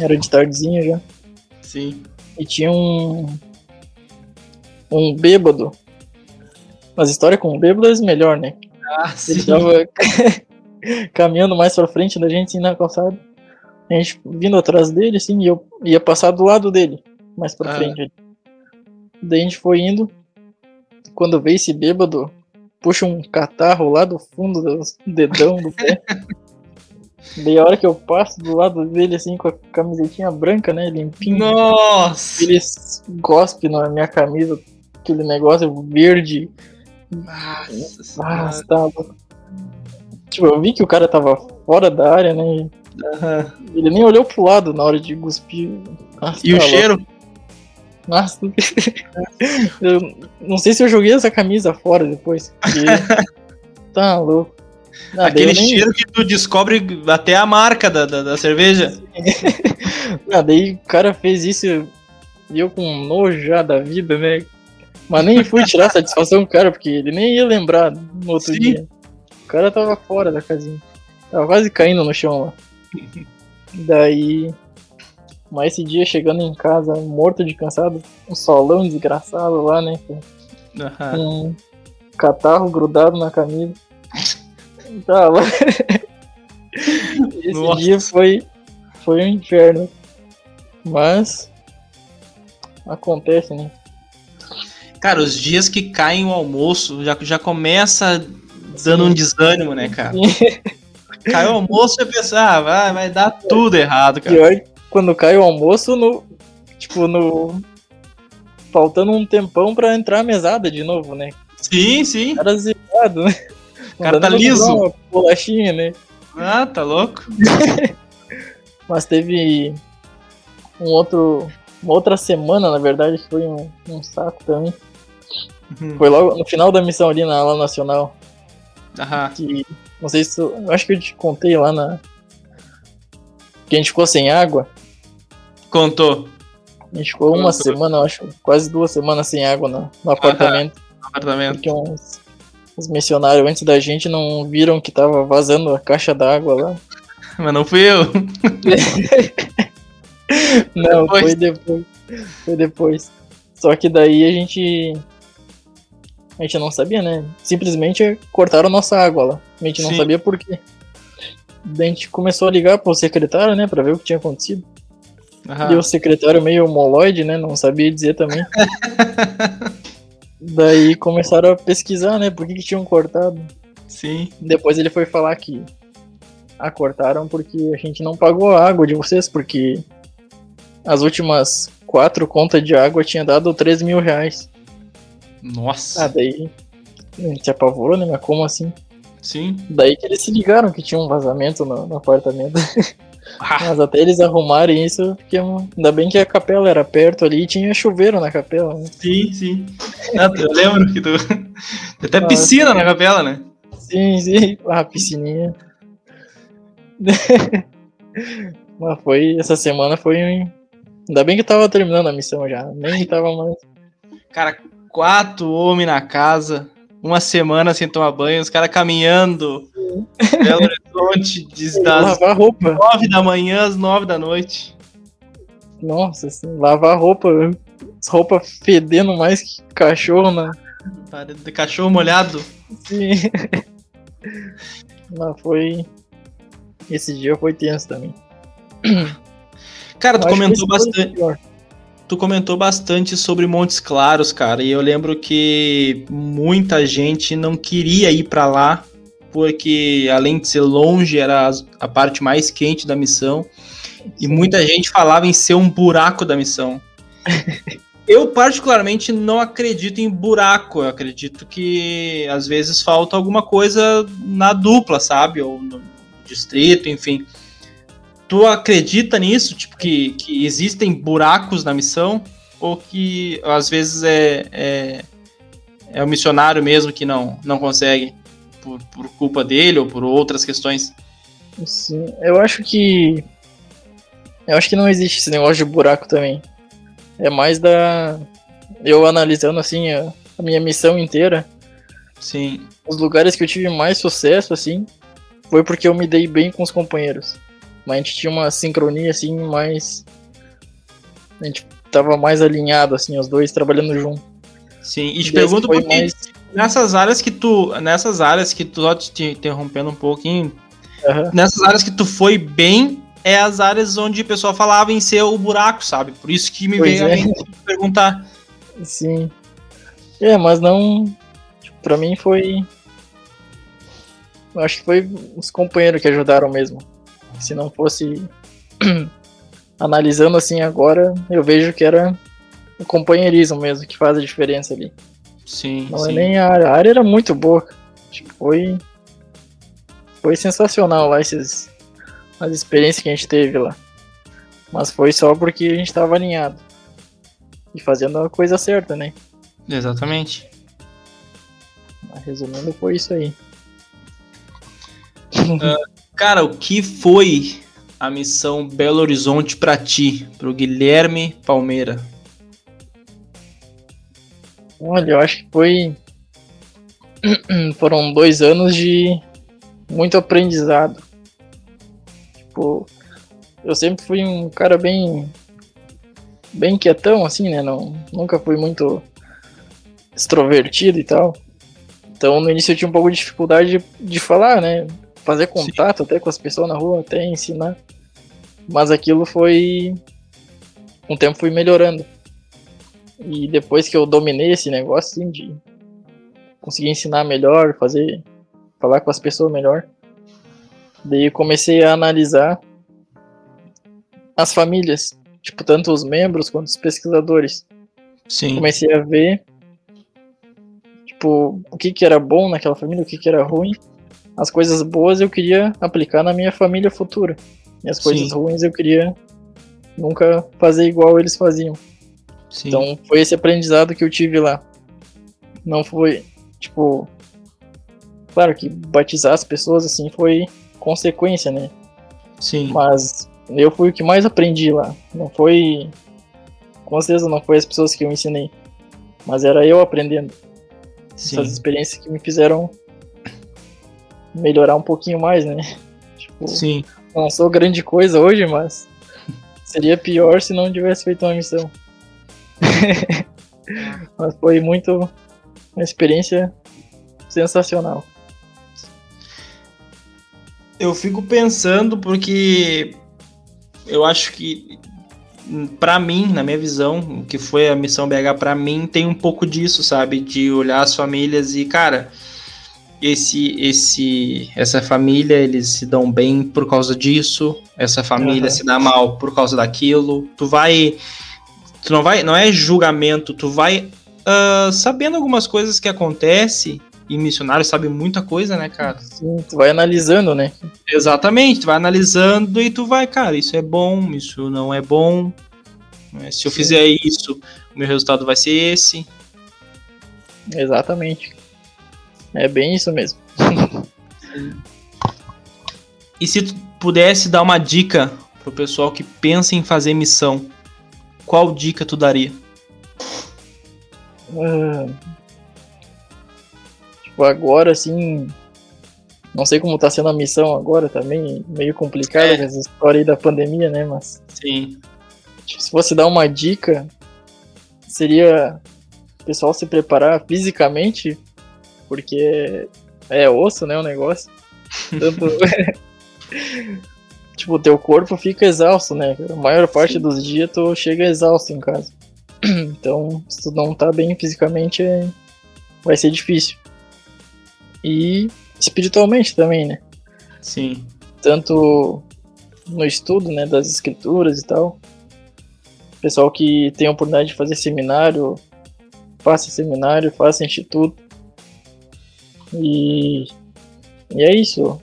Era de tardezinha já. Sim. E tinha um. Um bêbado. As histórias com bêbado é melhor, né? Ah, Ele tava caminhando mais pra frente da gente, assim, na calçada. A gente vindo atrás dele, assim, e eu ia passar do lado dele, mais pra Ah. frente. Daí a gente foi indo. Quando veio esse bêbado, puxa um catarro lá do fundo do dedão do pé. Daí a hora que eu passo do lado dele, assim, com a camisetinha branca, né, limpinha. Nossa! Ele gospe na minha camisa, aquele negócio verde. Nossa senhora. tá louco. Tipo, eu vi que o cara tava fora da área, né? Aham. Ele nem olhou pro lado na hora de cuspir. Nossa, E o tá louco. cheiro? Nossa. eu não sei se eu joguei essa camisa fora depois. porque tá louco. Ah, Aquele nem- cheiro que tu descobre até a marca da, da, da cerveja. Ah, daí o cara fez isso e eu com nojo já da vida, né? Mas nem fui tirar satisfação com o cara, porque ele nem ia lembrar no outro Sim. dia. O cara tava fora da casinha. Tava quase caindo no chão lá. Daí. Mas esse dia chegando em casa, morto de cansado, um solão desgraçado lá, né? Com Aham. um catarro grudado na camisa. Tá lá. Esse Nossa. dia foi, foi um inferno. Mas. Acontece, né? Cara, os dias que caem o almoço já, já começa dando um desânimo, né, cara? Caiu o almoço e pensar, ah, vai, vai dar tudo errado, cara. Pior quando cai o almoço no. Tipo, no. Faltando um tempão pra entrar a mesada de novo, né? Sim, sim. O cara zerado, né? O cara tá liso. Uma bolachinha, né? Ah, tá louco? Mas teve um outro. Uma outra semana, na verdade, foi um, um saco também. Uhum. Foi logo no final da missão ali na aula nacional. Aham. Que. Não sei se. tu- acho que eu te contei lá na. Que a gente ficou sem água. Contou. A gente ficou uma semana, eu acho, quase duas semanas sem água no, no apartamento. Apartamento. Porque uns, os missionários antes da gente não viram que tava vazando a caixa d'água lá. Mas não fui eu. Não, Depois. foi depois. Foi depois. Só que daí a gente. A gente não sabia, né? Simplesmente cortaram nossa água lá. A gente não Sim. sabia por quê. Daí a gente começou a ligar pro secretário, né? Pra ver o que tinha acontecido. Aham. E o secretário meio moloide, né? Não sabia dizer também. Daí começaram a pesquisar, né? Por que, que tinham cortado. Sim. Depois ele foi falar que. Ah, cortaram porque a gente não pagou a água de vocês, porque as últimas quatro contas de água tinha dado 13 mil reais. Nossa. Ah, daí a gente se apavorou, né? Mas como assim? Sim. Daí que eles se ligaram que tinha um vazamento no, no apartamento. Ah, Mas até eles arrumarem isso, porque ainda bem que a capela era perto ali e tinha chuveiro na capela. Né? sim, sim. Ah, eu lembro que tu. Tem até Ah, piscina na capela, né? Sim, sim. Ah, piscininha. Mas foi. Essa semana foi. um- Ainda bem que eu tava terminando a missão já. Nem tava mais. Cara, quatro homens na casa, uma semana sem tomar banho, os caras caminhando. Belo Horizonte, diz das Lavar roupa. nove da manhã às nove da noite. Nossa, assim, lavar roupa. As roupas fedendo mais que cachorro, né? De cachorro molhado. Sim. Mas foi. Esse dia foi tenso também. Cara, tu comentou bastante. pior. Tu comentou bastante sobre Montes Claros, cara, e eu lembro que muita gente não queria ir pra lá, porque além de ser longe, era a parte mais quente da missão, e muita gente falava em ser um buraco da missão. eu, particularmente, não acredito em buraco, eu acredito que às vezes falta alguma coisa na dupla, sabe? Ou no distrito, enfim. Tu acredita nisso? Tipo, que, que existem buracos na missão? Ou que às vezes é, é, é o missionário mesmo que não, não consegue? Por, por culpa dele ou por outras questões? Sim, eu acho que. Eu acho que não existe esse negócio de buraco também. É mais da. Eu analisando assim a, a minha missão inteira, Sim, os lugares que eu tive mais sucesso, assim, foi porque eu me dei bem com os companheiros. Mas a gente tinha uma sincronia, assim, mais. A gente tava mais alinhado, assim, os dois trabalhando junto. sim. E te E pergunto porque mais- nessas áreas que tu. Nessas áreas que tu. Só te interrompendo um pouquinho. Aham. Nessas áreas que tu foi bem, é as áreas onde o pessoal falava em ser o buraco, sabe? Por isso que me Pois veio a é. mente te perguntar. Sim. É, mas não. Tipo, pra mim foi. Acho que foi os companheiros que ajudaram mesmo. Se não fosse. Analisando assim agora, eu vejo que era o companheirismo mesmo que faz a diferença ali. Sim, Não sim. é nem a área. A área era muito boa. Foi. Foi sensacional lá esses, as experiências que a gente teve lá. Mas foi só porque a gente tava alinhado. E fazendo a coisa certa, né? Exatamente. Mas resumindo, foi isso aí. Cara, o que foi a missão Belo Horizonte pra ti, pro Guilherme Palmeira? Olha, eu acho que foi. Foram dois anos de muito aprendizado. Tipo, eu sempre fui um cara bem. bem quietão, assim, né? Não, nunca fui muito extrovertido e tal. Então no início eu tinha um pouco de dificuldade de, de falar, né? Fazer contato até com as pessoas na rua, até ensinar. Mas aquilo foi. Com o tempo fui melhorando. E depois que eu dominei esse negócio, assim, de conseguir ensinar melhor, fazer. falar com as pessoas melhor. Daí eu comecei a analisar as famílias, tipo, tanto os membros quanto os pesquisadores. Sim. Comecei a ver, tipo, o que que era bom naquela família, o que que era ruim. As coisas boas eu queria aplicar na minha família futura. E as coisas Sim. ruins eu queria nunca fazer igual eles faziam. Sim. Então foi esse aprendizado que eu tive lá. Não foi, tipo. Claro que batizar as pessoas assim foi consequência, né? sim. Mas eu fui o que mais aprendi lá. Não foi com certeza não foi as pessoas que eu ensinei, mas era eu aprendendo. Sim. Essas experiências que me fizeram melhorar um pouquinho mais, né? Tipo, Sim. não sou grande coisa hoje, mas seria pior se não tivesse feito uma missão. mas foi muito uma experiência sensacional. Eu fico pensando porque eu acho que pra mim, na minha visão, o que foi a missão BH pra mim tem um pouco disso, sabe, de olhar as famílias e cara, esse esse essa família eles se dão bem por causa disso, essa família Aham. se dá mal por causa daquilo. Tu vai tu não vai, não é julgamento, tu vai ah, sabendo algumas coisas que acontecem e missionário sabe muita coisa, né, cara? Sim, tu vai analisando, né? Exatamente, tu vai analisando e tu vai, cara, isso é bom, isso não é bom. né? Se eu Sim. fizer isso, o meu resultado vai ser esse. Exatamente. É bem isso mesmo. E se tu pudesse dar uma dica pro pessoal que pensa em fazer missão, qual dica tu daria? Ah, tipo, agora assim. Não sei como tá sendo a missão agora também, meio complicado É. com essa história aí da pandemia, né? Mas Sim, tipo, se fosse dar uma dica, seria o pessoal se preparar fisicamente, porque é osso, né? O negócio. Tanto. tipo, teu corpo fica exausto, né? A maior parte Sim. dos dias tu chega exausto em casa. Então, se tu não tá bem fisicamente, é- vai ser difícil. E espiritualmente também, né? sim, Tanto no estudo, né, das escrituras e tal. Pessoal que tem a oportunidade de fazer seminário, faça seminário, faça instituto. E, e é isso.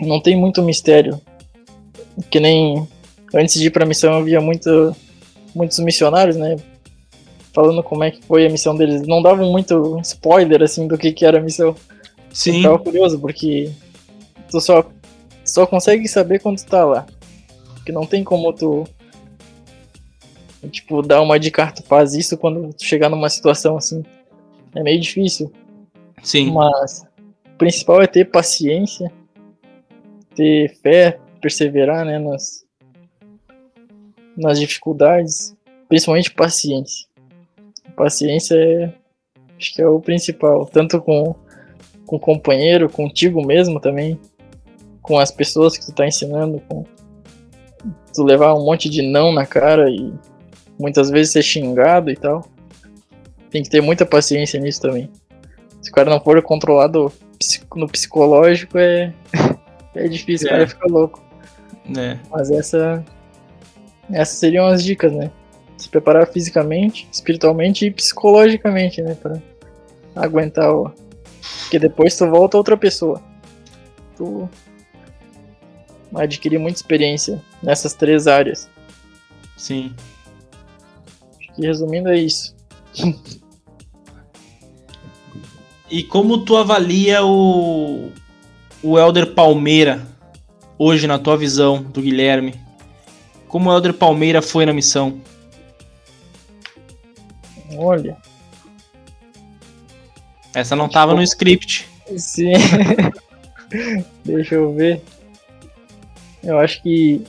Não tem muito mistério. Que nem antes de ir pra missão eu via muito, muitos missionários, né? Falando como é que foi a missão deles. Não davam muito spoiler, assim, do que, que era a missão. sim, Eu tava curioso, porque tu só, só consegue saber quando tu tá lá. Porque não tem como tu. Tipo, dar uma dica, "Ah, tu faz isso quando tu chegar numa situação assim. É meio difícil. Sim, Mas o principal é ter paciência, ter fé, perseverar, né, nas, nas dificuldades, principalmente paciência. Paciência é, acho que é o principal, tanto com, com o companheiro, contigo mesmo também, com as pessoas que tu tá ensinando, com tu levar um monte de não na cara e muitas vezes ser xingado e tal. Tem que ter muita paciência nisso também. Se o cara não for controlado no psicológico, é, é difícil, o É. cara fica louco. né? Mas essa. Essas seriam as dicas, né? Se preparar fisicamente, espiritualmente e psicologicamente, né? Pra aguentar o. Porque depois tu volta outra pessoa. Tu adquirir muita experiência nessas três áreas. Sim. Acho que resumindo é isso. E como tu avalia o, o Elder Palmeira hoje na tua visão do Guilherme? Como o Elder Palmeira foi na missão? Olha. Essa não tava no script. Sim. Deixa eu ver. Eu acho que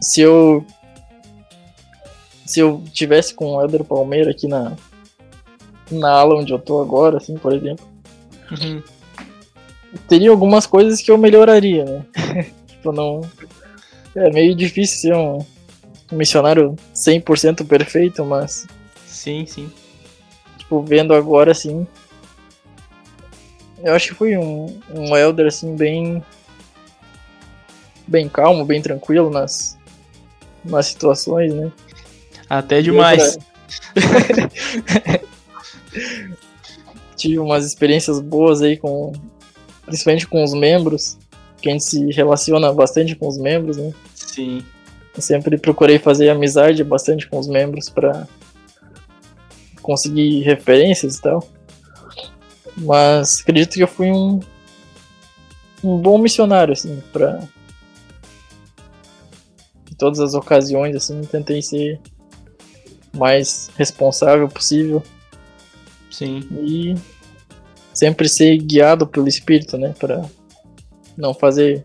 se eu se eu tivesse com o Elder Palmeira aqui na na aula onde eu tô agora, assim, por exemplo, Uhum. teria algumas coisas que eu melhoraria, né? tipo, não é meio difícil ser um, um missionário 100% perfeito, mas Sim, sim. tipo, vendo agora assim. Eu acho que foi um, um Elder assim bem. bem calmo, bem tranquilo nas, nas situações, né? Até demais. Tive umas experiências boas aí com. Principalmente com os membros. Que a gente se relaciona bastante com os membros, né? Sim. Eu sempre procurei fazer amizade bastante com os membros para conseguir referências e tal. Mas acredito que eu fui um um bom missionário assim para todas as ocasiões, assim, tentei ser mais responsável possível Sim. e sempre ser guiado pelo espírito, né, para não fazer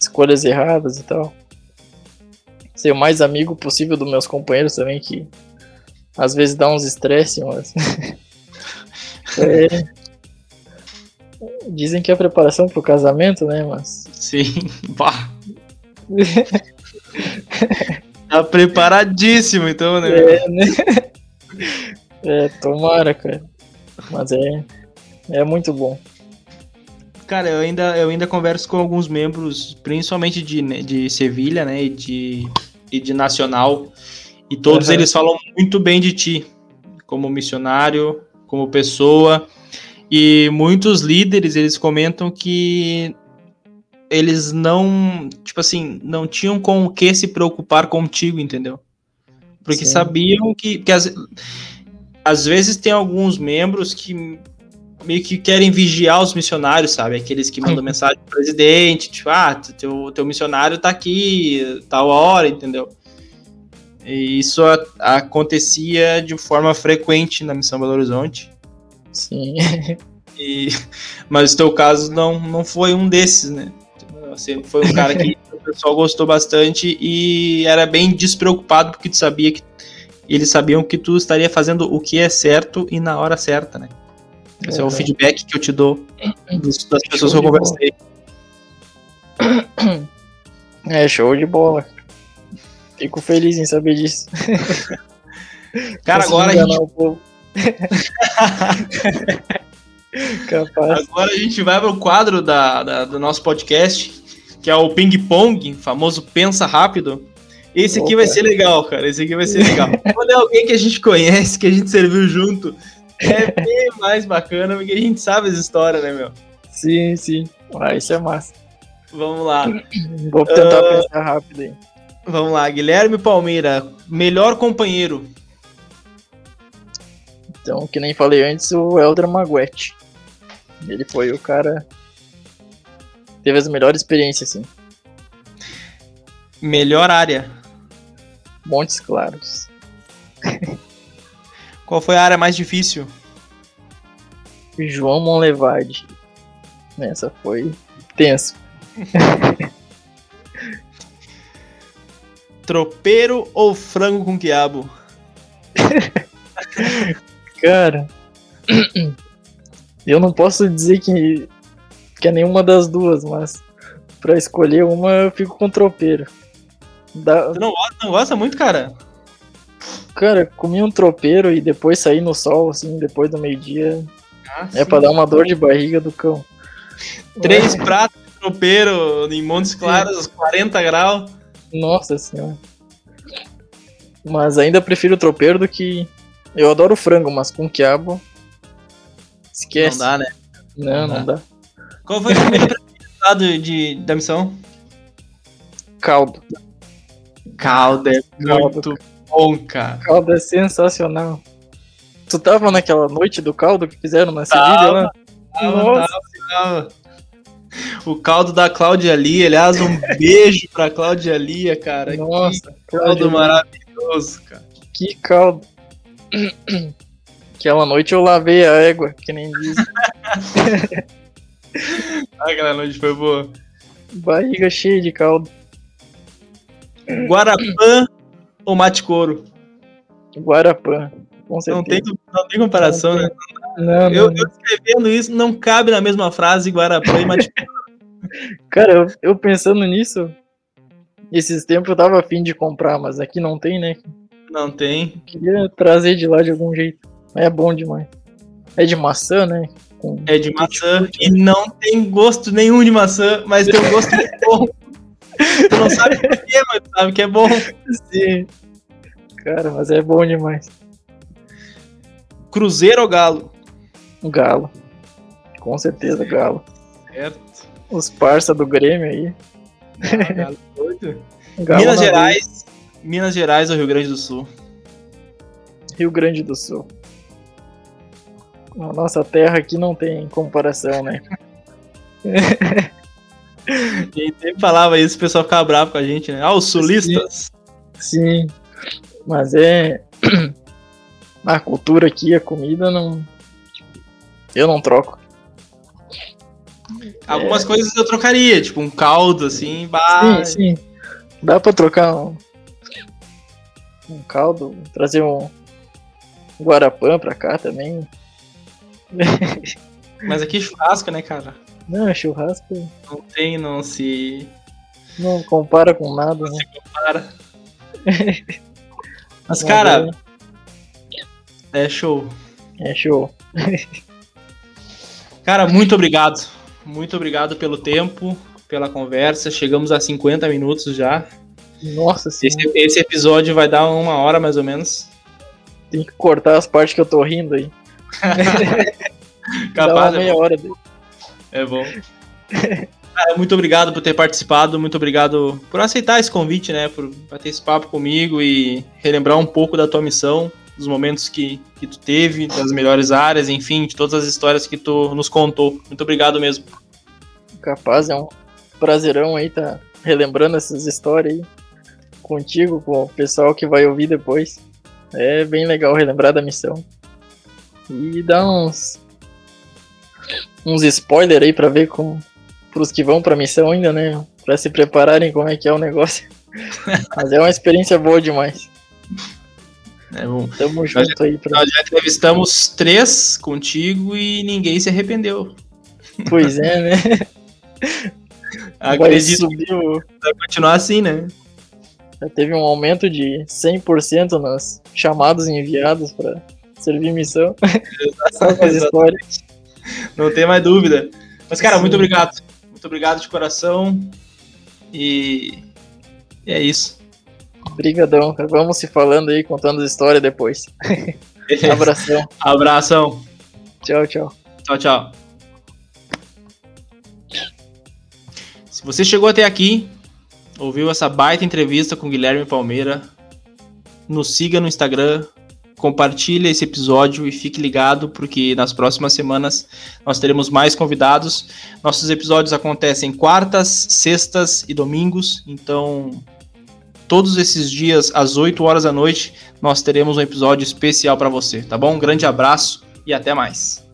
escolhas erradas e tal. Ser o mais amigo possível dos meus companheiros também, que às vezes dá uns estresse, mas. É. Dizem que é preparação pro casamento, né? Mas. Sim. Bah. tá preparadíssimo, então, né? É, né? É, tomara, cara. Mas é. É muito bom. Cara, eu ainda, eu ainda converso com alguns membros, principalmente de, né, de Sevilha, né? E de, e de Nacional. E todos Aham. eles falam muito bem de ti, como missionário, como pessoa. E muitos líderes, eles comentam que eles não, tipo assim, não tinham com o que se preocupar contigo, entendeu? Porque Sim. sabiam que, que às, às vezes tem alguns membros que meio que querem vigiar os missionários, sabe? Aqueles que mandam mensagem pro presidente, tipo, ah, teu, teu missionário tá aqui, tal hora, entendeu? E isso a- acontecia de forma frequente na Missão Belo Horizonte. Sim. E, mas o teu caso não, não foi um desses, né? Você foi um cara que o pessoal gostou bastante e era bem despreocupado porque tu sabia que eles sabiam que tu estaria fazendo o que é certo e na hora certa, né? Esse é o Uhum. feedback que eu te dou dos- das pessoas que eu conversei. É, show de bola. Fico feliz em saber disso. Cara, agora a, gente, o povo. Agora a gente vai pro quadro da, da- do nosso podcast, que é o Ping Pong, famoso Pensa Rápido. Esse aqui Opa. vai ser legal, cara. Esse aqui vai ser legal. Quando é alguém que a gente conhece, que a gente serviu junto, é bem mais bacana, porque a gente sabe as histórias, né, meu? Sim, sim. Ah, isso é massa. Vamos lá. Vou tentar Ah. pensar rápido aí. Vamos lá. Guilherme Palmeira, melhor companheiro. Então, que nem falei antes, o Elder Maguete. Ele foi o cara. Teve as melhores experiências, assim. Melhor área. Montes Claros. Qual foi a área mais difícil? João Monlevade. Essa foi tenso. Tropeiro ou frango com quiabo? Cara, eu não posso dizer que, que é nenhuma das duas, mas pra escolher uma eu fico com tropeiro. Dá, Você não gosta, não gosta muito, cara? cara, comi um tropeiro e depois saí no sol, assim, depois do meio-dia. Ah, É pra dar uma dor de barriga do cão. Três pratos de tropeiro em Montes Claros, 40 graus. Nossa senhora. Mas ainda prefiro o tropeiro do que. Eu adoro frango, mas com quiabo. Esquece. Não dá, né? Não, Não não dá. Qual foi o primeiro resultado de, da missão? Caldo. Caldo é muito bom, cara. Caldo é sensacional. Tu tava naquela noite do caldo que fizeram na Sevilha Tava. lá? Nossa. Tava. O caldo da Cláudia Lia, aliás, um beijo pra Cláudia Lia, cara. Nossa, que caldo Cláudia, maravilhoso, cara. que caldo. Aquela noite eu lavei a égua, que nem diz. Aquela noite foi boa. Barriga cheia de caldo. Guarapã ou mate couro? Guarapã, com Não tem, não tem comparação, né? Não, não, Eu, não. eu escrevendo isso, não cabe na mesma frase Guarapã e mate couro. Cara, eu, eu pensando nisso, esses tempos eu tava afim de comprar, mas aqui não tem, né? Não tem. Queria trazer de lá de algum jeito. É bom demais. É de maçã, né? Com... É de maçã e não tem gosto nenhum de maçã, mas tem um gosto bom. Tu não sabe por quê, mas tu sabe que é bom. Sim. Cara, mas é bom demais. Cruzeiro ou Galo? O galo. Com certeza, galo. Certo. Os parça do Grêmio aí. Ah, Galo doido. Galo Minas na Gerais. Minas Gerais ou Rio Grande do Sul? Rio Grande do Sul. A nossa terra aqui não tem comparação, né? A gente sempre falava isso, o pessoal ficava bravo com a gente, né? Ah, os sulistas. Sim, mas é. A cultura aqui, a comida não. Eu não troco. Algumas coisas eu trocaria, tipo um caldo assim, bah, Sim, sim. Dá pra trocar um, um caldo, trazer um Guarapã pra cá também. mas aqui é churrasco, né, cara? Não, churrasco Não tem, não se não compara com nada, né? compara. Mas, Mas cara, é show. É, é show. Cara, muito obrigado. Muito obrigado pelo tempo, pela conversa. Chegamos a 50 minutos já. Nossa Esse, senhora, esse episódio vai dar uma hora mais ou menos. tem que cortar as partes que eu tô rindo aí. Dá uma Capaz, é meia hora. dele. É bom. Cara, muito obrigado por ter participado, muito obrigado por aceitar esse convite, né? Por bater esse papo comigo e relembrar um pouco da tua missão, dos momentos que, que tu teve, das melhores áreas, enfim, de todas as histórias que tu nos contou. Muito obrigado mesmo. Capaz, é um prazerão aí tá relembrando essas histórias aí contigo, com o pessoal que vai ouvir depois. É bem legal relembrar da missão. E dar uns uns spoiler aí pra ver como pros que vão pra missão ainda, né? Pra se prepararem como é que é o negócio. Mas é uma experiência boa demais. É bom. Tamo junto aí pra... Nós já entrevistamos três contigo e ninguém se arrependeu. Pois é, né? Acredito subir o... vai continuar assim, né? Já teve um aumento de 100% nas chamados enviados para servir missão. Só com as histórias. Não tem mais dúvida. Mas, cara, Sim. muito obrigado. Muito obrigado de coração. E e é isso. Obrigadão. Vamos se falando aí, contando as histórias depois. Abração. Abração. Tchau, tchau. Tchau, tchau. Se você chegou até aqui, ouviu essa baita entrevista com Guilherme Palmeira, nos siga no Instagram, compartilhe esse episódio e fique ligado, porque nas próximas semanas nós teremos mais convidados. Nossos episódios acontecem quartas, sextas e domingos, então todos esses dias às 8 horas da noite nós teremos um episódio especial para você, tá bom? Um grande abraço e até mais.